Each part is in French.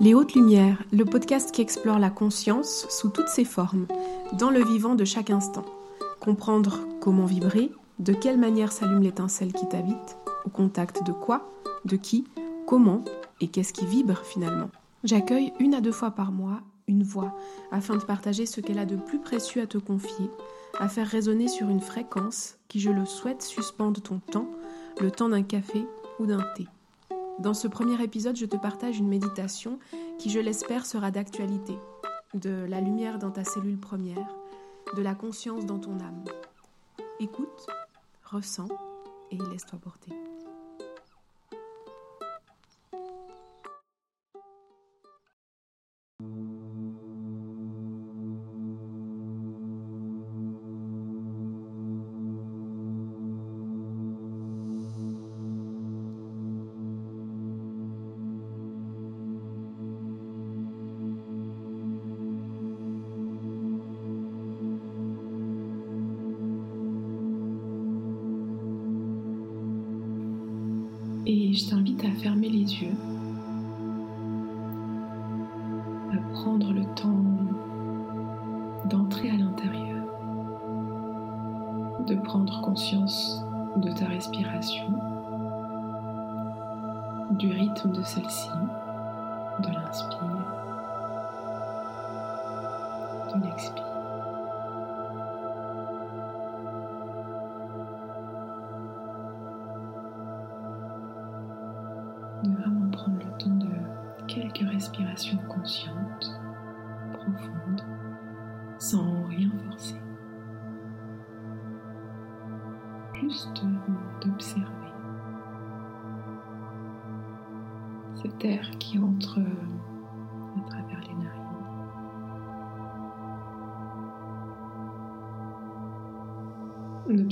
Les Hautes Lumières, le podcast qui explore la conscience sous toutes ses formes, dans le vivant de chaque instant. Comprendre comment vibrer, de quelle manière s'allume l'étincelle qui t'habite, au contact de quoi, de qui, comment et qu'est-ce qui vibre finalement. J'accueille une à deux fois par mois une voix afin de partager ce qu'elle a de plus précieux à te confier, à faire résonner sur une fréquence qui, je le souhaite, suspende ton temps, le temps d'un café ou d'un thé. Dans ce premier épisode, je te partage une méditation qui, je l'espère, sera d'actualité, de la lumière dans ta cellule première, de la conscience dans ton âme. Écoute, ressens et laisse-toi porter. Et je t'invite à fermer les yeux, à prendre le temps d'entrer à l'intérieur, de prendre conscience de ta respiration, du rythme de celle-ci, de l'inspire,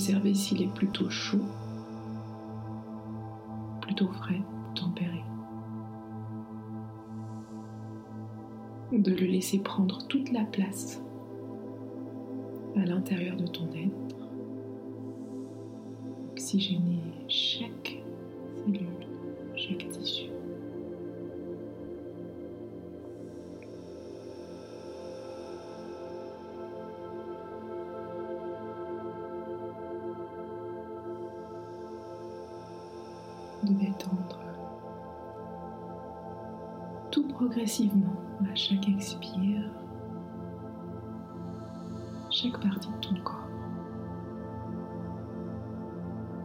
D'observer s'il est plutôt chaud, plutôt frais tempéré. De le laisser prendre toute la place à l'intérieur de ton être, oxygéner chaque cellule, chaque tissu. Tout progressivement à chaque expire, chaque partie de ton corps.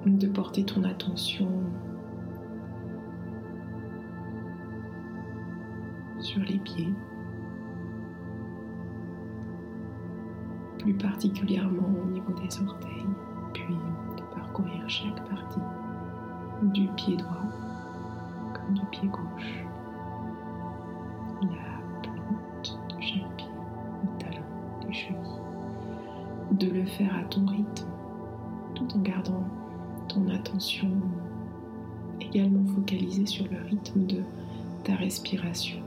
De porter ton attention sur les pieds, plus particulièrement au niveau des orteils, puis de parcourir chaque partie du pied droit comme du pied gauche. La plante de chaque pied, le talon, les chevilles, de le faire à ton rythme, tout en gardant ton attention également focalisée sur le rythme de ta respiration.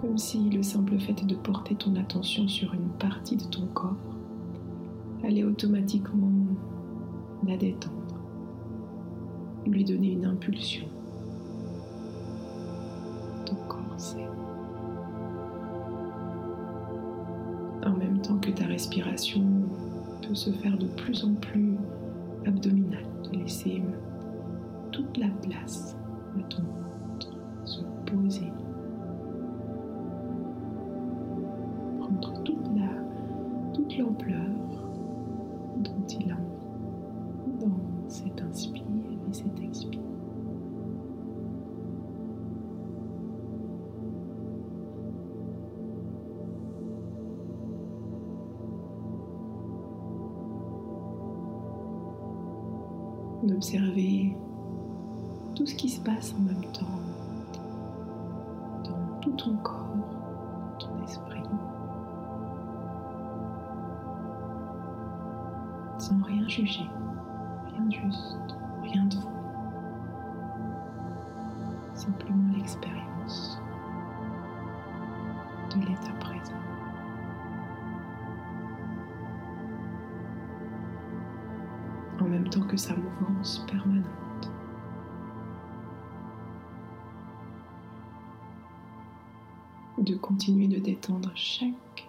Comme si le simple fait de porter ton attention sur une partie de ton corps allait automatiquement la détendre, lui donner une impulsion. En même temps que ta respiration peut se faire de plus en plus abdominale, de laisser toute la place à ton ventre se poser. Prendre toute la toute l'ampleur dont il a envie dans cet inspire et cet expire. d'observer tout ce qui se passe en même temps dans tout ton corps, ton esprit, sans rien juger, rien juste, rien de sa mouvance permanente. de continuer de détendre chaque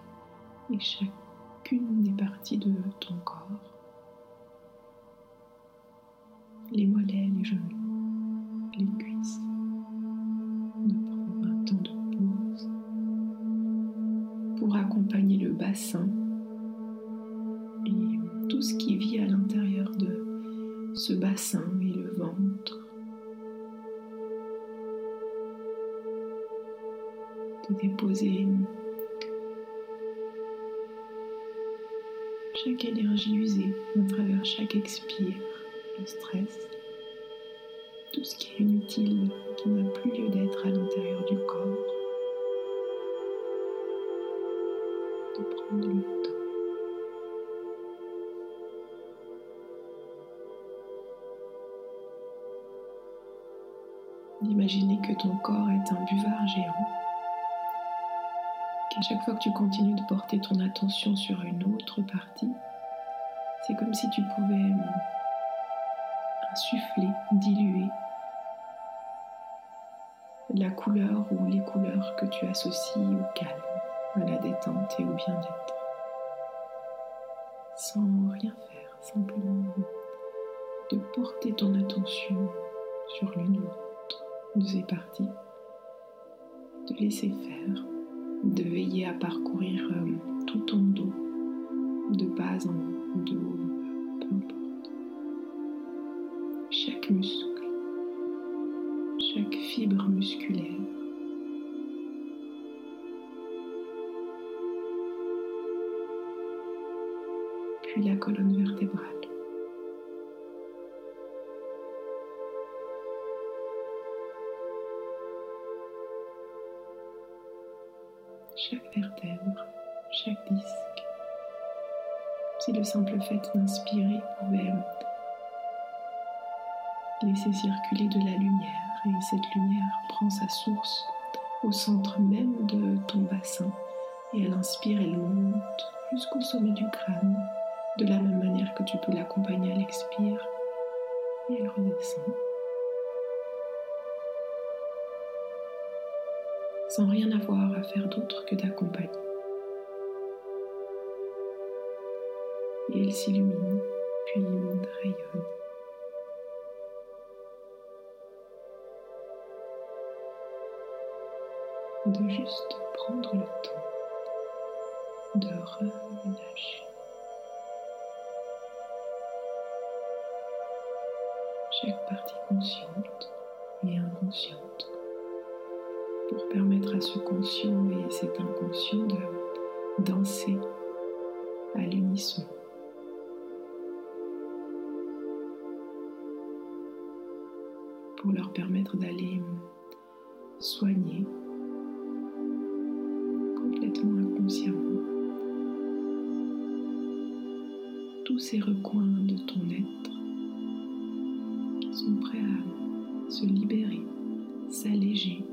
et chacune des parties de ton corps. Les mollets, les genoux, les cuisses. De prendre un temps de pause pour accompagner le bassin et tout ce qui de ce bassin et le ventre. De déposer chaque énergie usée à travers chaque expire, le stress, tout ce qui est inutile, qui n'a plus lieu d'être à l'intérieur du corps. De prendre le d'imaginer que ton corps est un buvard géant, qu'à chaque fois que tu continues de porter ton attention sur une autre partie, c'est comme si tu pouvais euh, insuffler, diluer la couleur ou les couleurs que tu associes au calme, à la détente et au bien-être. Sans rien faire, simplement de porter ton attention sur l'une ou de ces parties, de laisser faire, de veiller à parcourir euh, tout ton dos, de bas en haut, de haut, peu importe. Chaque muscle, chaque fibre musculaire. Puis la colonne vertébrale. Chaque vertèbre, chaque disque. Si le simple fait d'inspirer pouvait laisser circuler de la lumière et cette lumière prend sa source au centre même de ton bassin et elle inspire, elle monte jusqu'au sommet du crâne de la même manière que tu peux l'accompagner à l'expire et elle redescend. Sans rien avoir à faire d'autre que d'accompagner. Et elle s'illumine, puis rayonne. De juste prendre le temps de relâcher. Chaque partie consciente et inconsciente pour permettre à ce conscient et cet inconscient de danser à l'unisson. Pour leur permettre d'aller soigner complètement inconsciemment tous ces recoins de ton être qui sont prêts à se libérer, s'alléger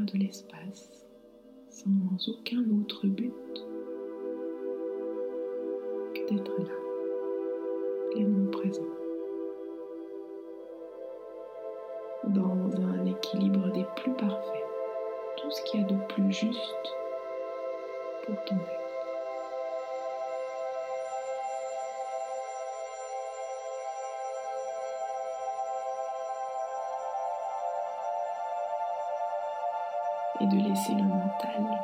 de l'espace sans aucun autre but et de laisser le mental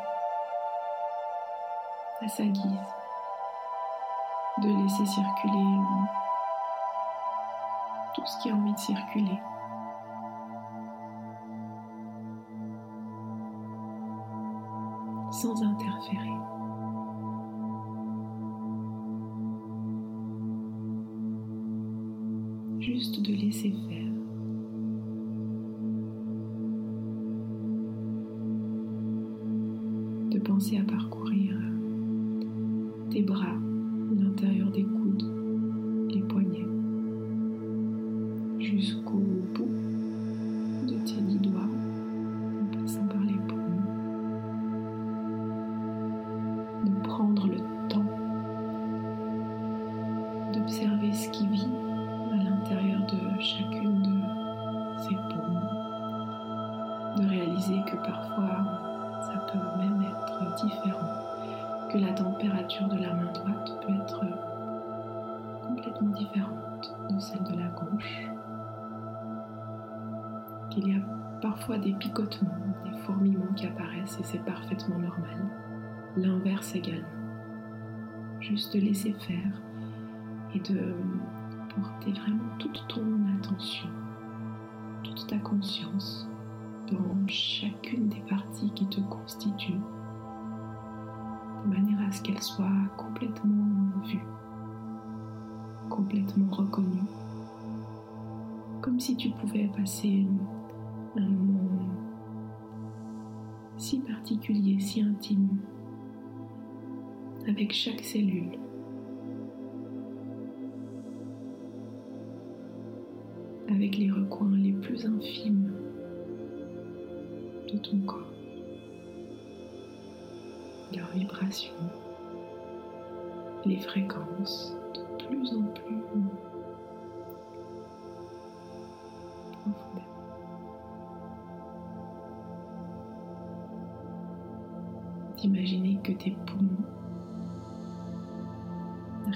à sa guise, de laisser circuler tout ce qui a envie de circuler. sans interférer. Juste de laisser faire. À parcourir tes bras, que la température de la main droite peut être complètement différente de celle de la gauche, qu'il y a parfois des picotements, des fourmillements qui apparaissent et c'est parfaitement normal. L'inverse également. Juste laisser faire et de porter vraiment toute ton attention, toute ta conscience dans chacune des parties qui te constituent, manière à ce qu'elles soient complètement vues, complètement reconnues, comme si tu pouvais passer un moment si particulier, si intime, avec chaque cellule. avec les recoins les plus infimes de ton corps, vibrations, les fréquences de plus en plus profondément. D'imaginer que tes poumons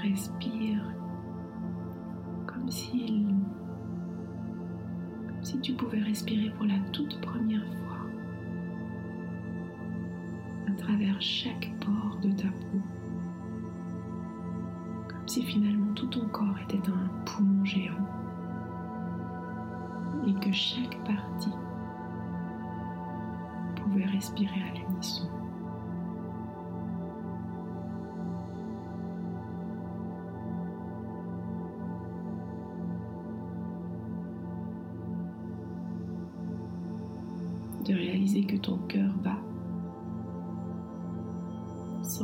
respirent comme si tu pouvais respirer pour la toute première fois travers chaque pore de ta peau, comme si finalement tout ton corps était un poumon géant et que chaque partie pouvait respirer à l'unisson.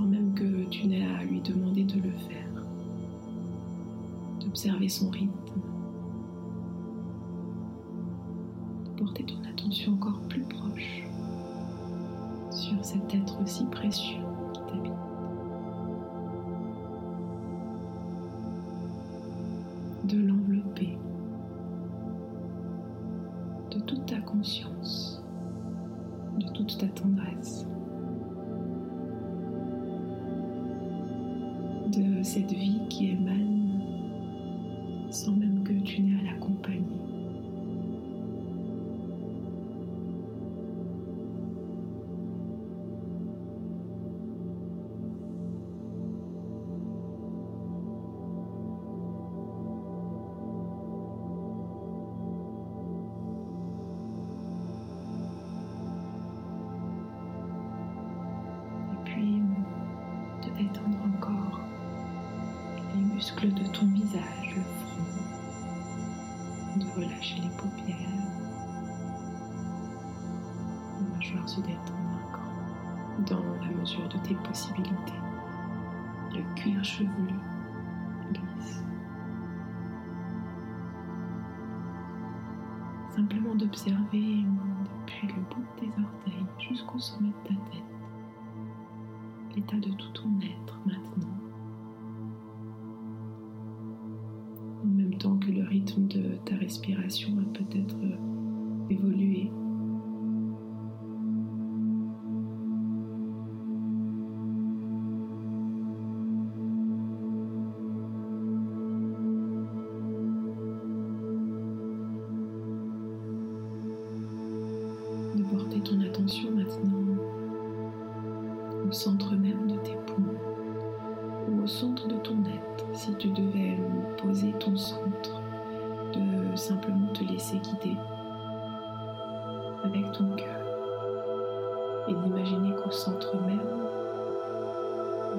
Même que tu n'aies à lui demander de le faire, d'observer son rythme, de porter ton attention encore plus proche sur cet être si précieux qui t'habite. De l'envelopper de toute ta conscience de toute ta tendresse, cette vie qui émane sans même que tu n'aies à l'accompagner. Muscles de ton visage, le front, de relâcher les paupières. La mâchoire se détendre encore dans la mesure de tes possibilités. Le cuir chevelu glisse. Simplement d'observer depuis le bout de tes orteils jusqu'au sommet de ta tête l'état de tout ton être maintenant. Rythme de ta respiration a peut-être évolué. De porter ton attention maintenant au centre même de tes poumons ou au centre de ton être, si tu devais poser ton centre, simplement te laisser guider avec ton cœur et d'imaginer qu'au centre même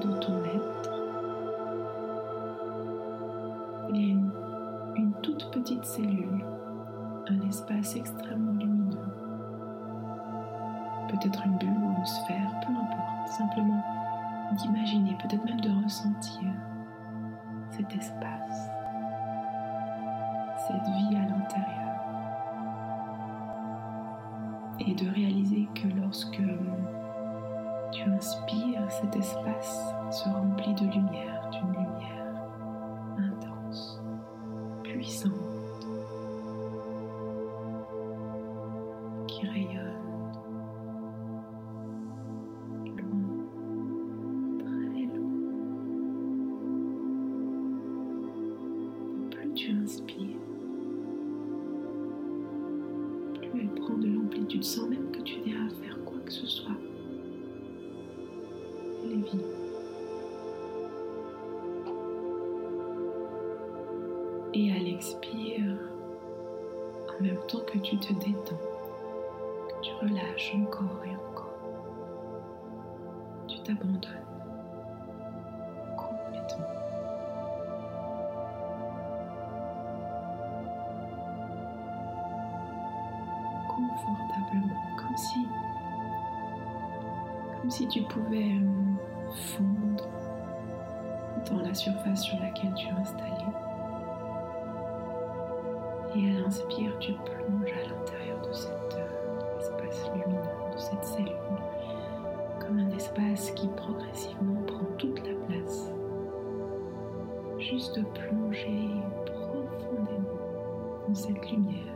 de ton être, inspires, plus elle prend de l'amplitude sans même que tu aies à faire quoi que ce soit. Elle est vive. Et à l'expire, en même temps que tu te détends, que tu relâches encore et encore, tu t'abandonnes. Comme si tu pouvais euh, fondre dans la surface sur laquelle tu es installé. Et à l'inspire, tu plonges à l'intérieur de cet euh, espace lumineux, de cette cellule, comme un espace qui progressivement prend toute la place. Juste plonger profondément dans cette lumière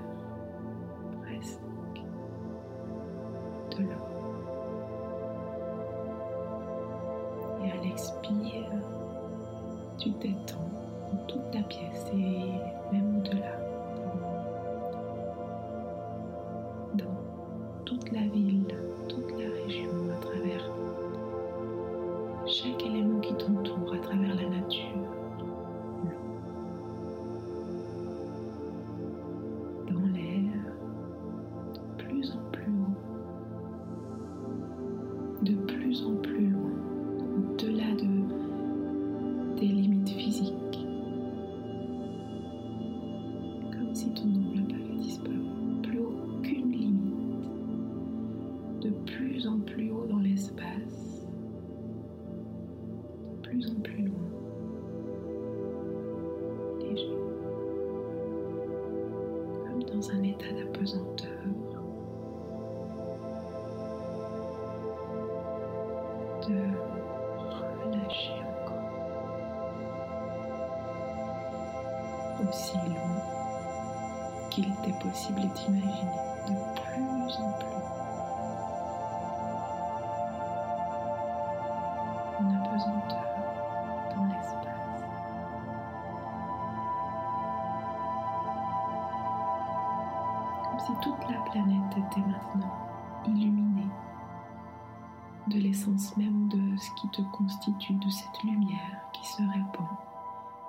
plus en plus loin. Léger. Comme dans un état d'apesanteur. de relâcher encore. Aussi loin qu'il était possible d'imaginer de plus en plus. Une apesanteur si toute la planète était maintenant illuminée de l'essence même de ce qui te constitue, de cette lumière qui se répand.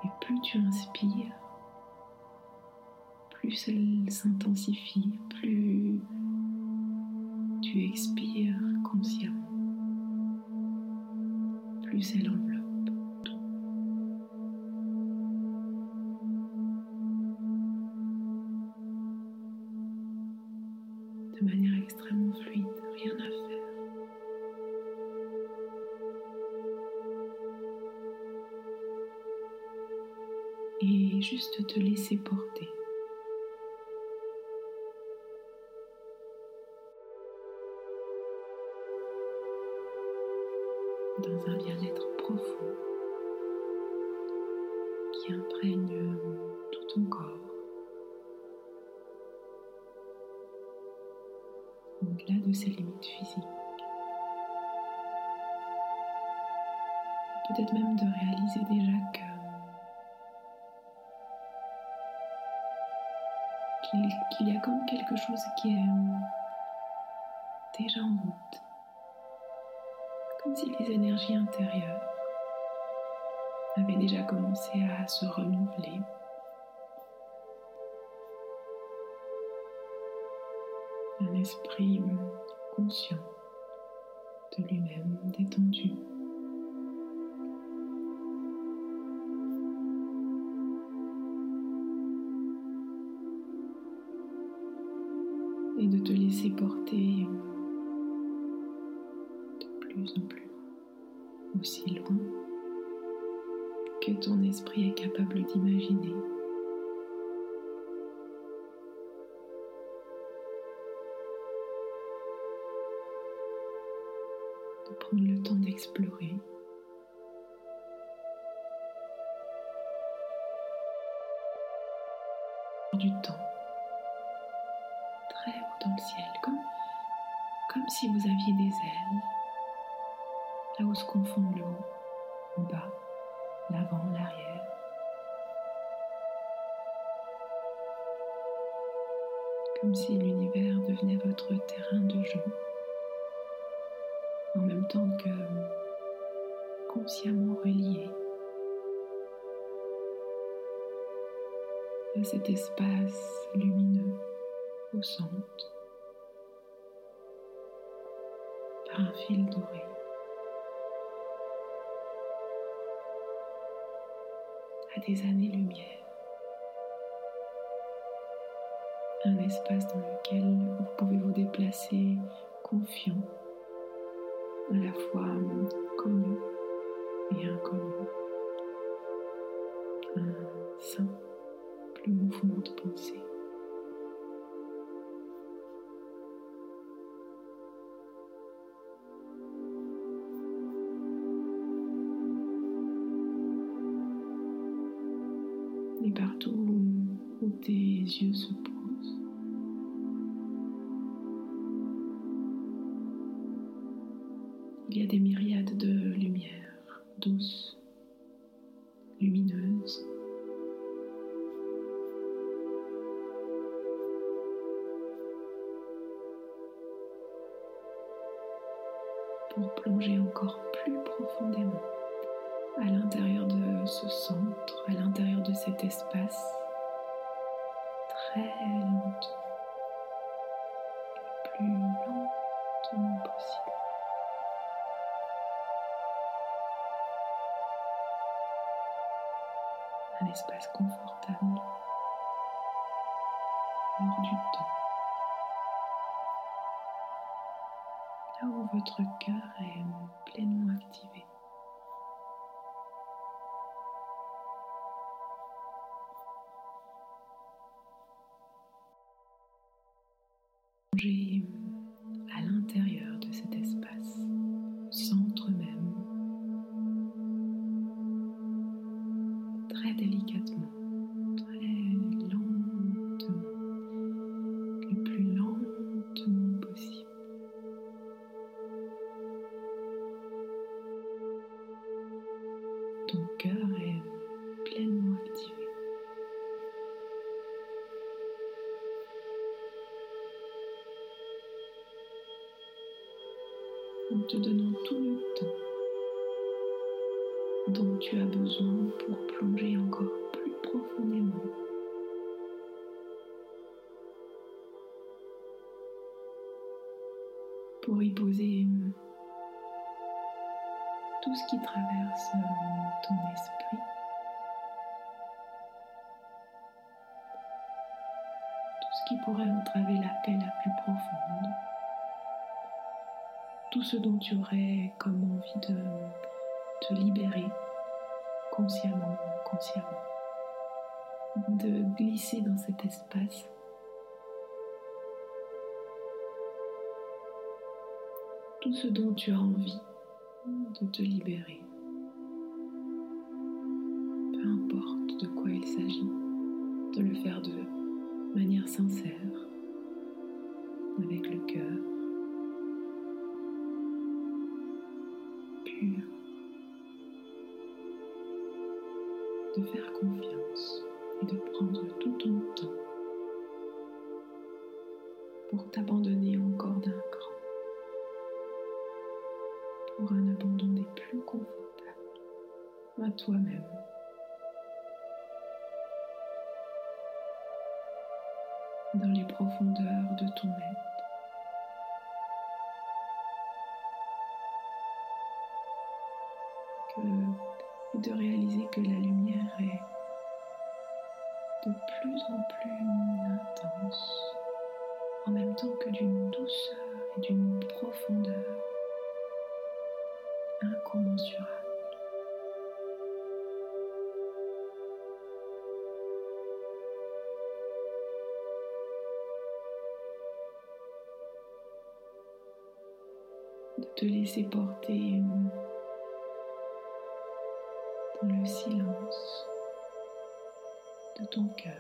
Et plus tu inspires, plus elle s'intensifie, plus tu expires consciemment, plus elle enveloppe. Manière extrêmement fluide, rien à faire. et juste te laisser porter. Dans un bien-être avaient déjà commencé à se renouveler. Un esprit conscient de lui-même, détendu. et de te laisser porter de plus en plus aussi loin que ton esprit est capable d'imaginer. De prendre le temps d'explorer. du temps dans le ciel, comme, comme si vous aviez des ailes, là où se confondent le comme si l'univers devenait votre terrain de jeu, en même temps que consciemment relié à cet espace lumineux au centre par un fil doré. à des années-lumière. Espace dans lequel vous pouvez vous déplacer confiant, à la fois connu et inconnu. Un simple mouvement de pensée. et partout où tes yeux se posent. Il y a des myriades de lumières douces, lumineuses. Pour plonger encore plus profondément à l'intérieur de ce centre, à l'intérieur de cet espace, très à qui pourrait entraver la paix la plus profonde. Tout ce dont tu aurais comme envie de te libérer consciemment ou inconsciemment, de glisser dans cet espace. Tout ce dont tu as envie de te libérer, peu importe de quoi il s'agit, de le faire de manière sincère, avec le cœur. de faire confiance et de prendre tout ton dans les profondeurs de ton être. et de réaliser que la lumière est de plus en plus intense, en même temps que d'une douceur et d'une profondeur incommensurable. Te laisser porter le silence de ton cœur.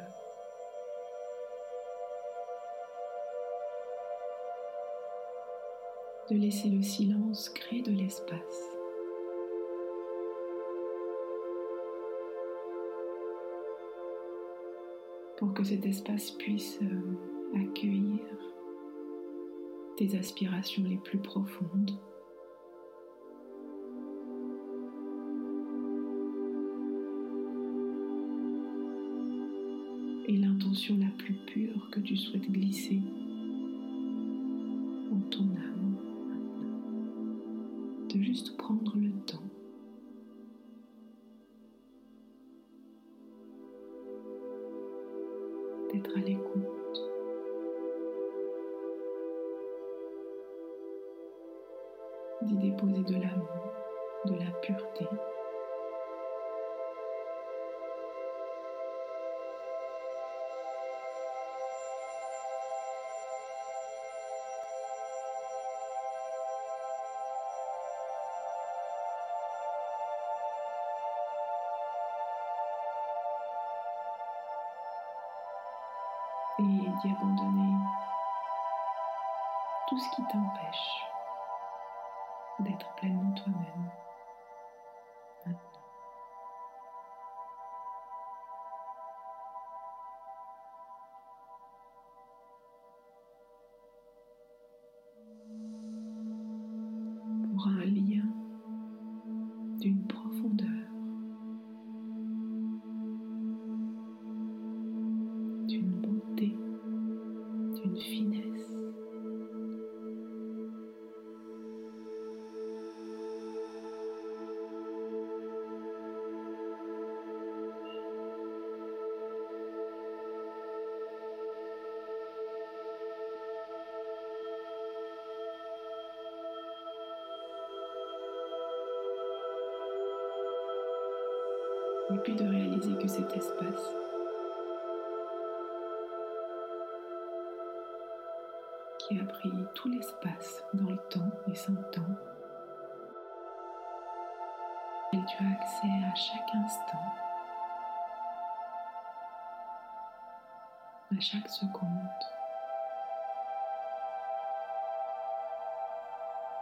De laisser le silence créer de l'espace. Pour que cet espace puisse euh, accueillir tes aspirations les plus profondes. Et l'intention la plus pure que tu souhaites glisser en ton âme. De juste prendre le temps d'être à et d'y abandonner tout ce qui t'empêche d'être pleinement toi-même que cet espace qui a pris tout l'espace dans le temps et sans temps, et tu as accès à chaque instant, à chaque seconde,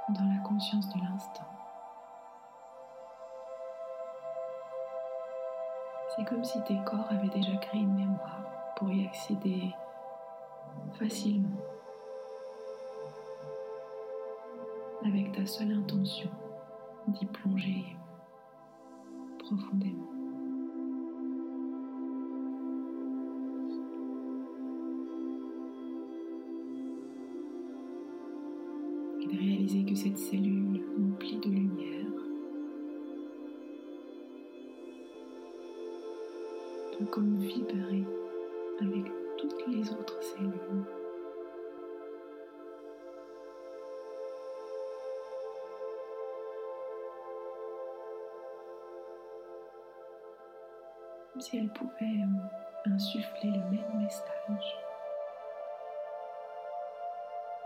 dans la conscience de l'instant. C'est comme si tes corps avaient déjà créé une mémoire pour y accéder facilement, avec ta seule intention d'y plonger profondément. Et de réaliser que cette cellule remplie de lumière comme vibrer avec toutes les autres cellules. Comme si elle pouvait insuffler le même message.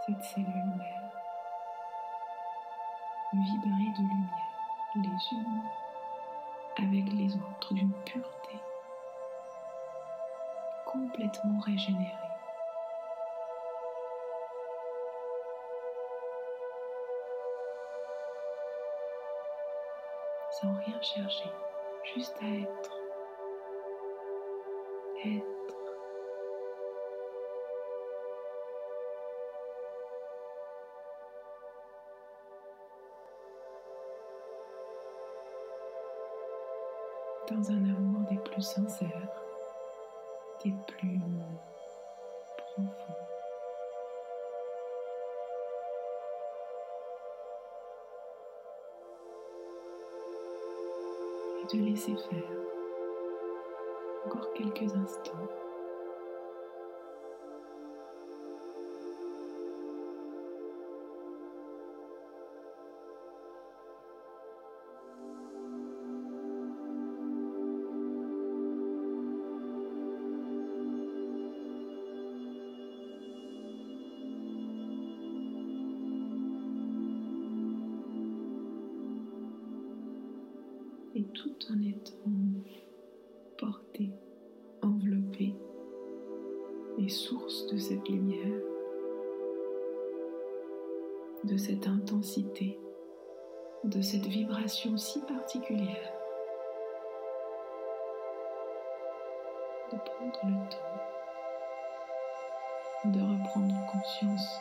Cette cellule mère vibrer de lumière les unes avec les autres d'une pureté complètement régénérée. Sans rien chercher, juste à être. Être. Dans un amour des plus sincères profonds. Et de laisser faire encore quelques instants. En étant porté, enveloppé et source de cette lumière, de cette intensité, de cette vibration si particulière, de prendre le temps de reprendre conscience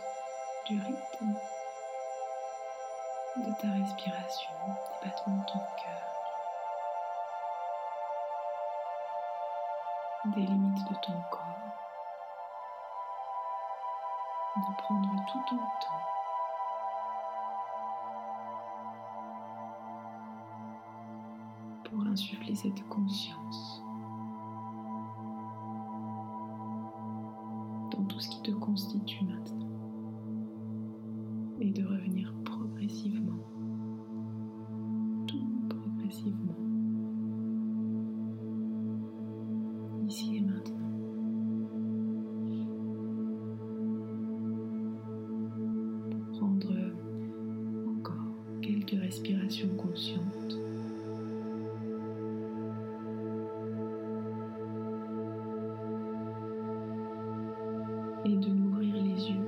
du rythme de ta respiration, des battements de ton cœur, des limites de ton corps, de prendre tout ton temps. Pour insuffler cette conscience dans tout ce qui te constitue Et de n'ouvrir les yeux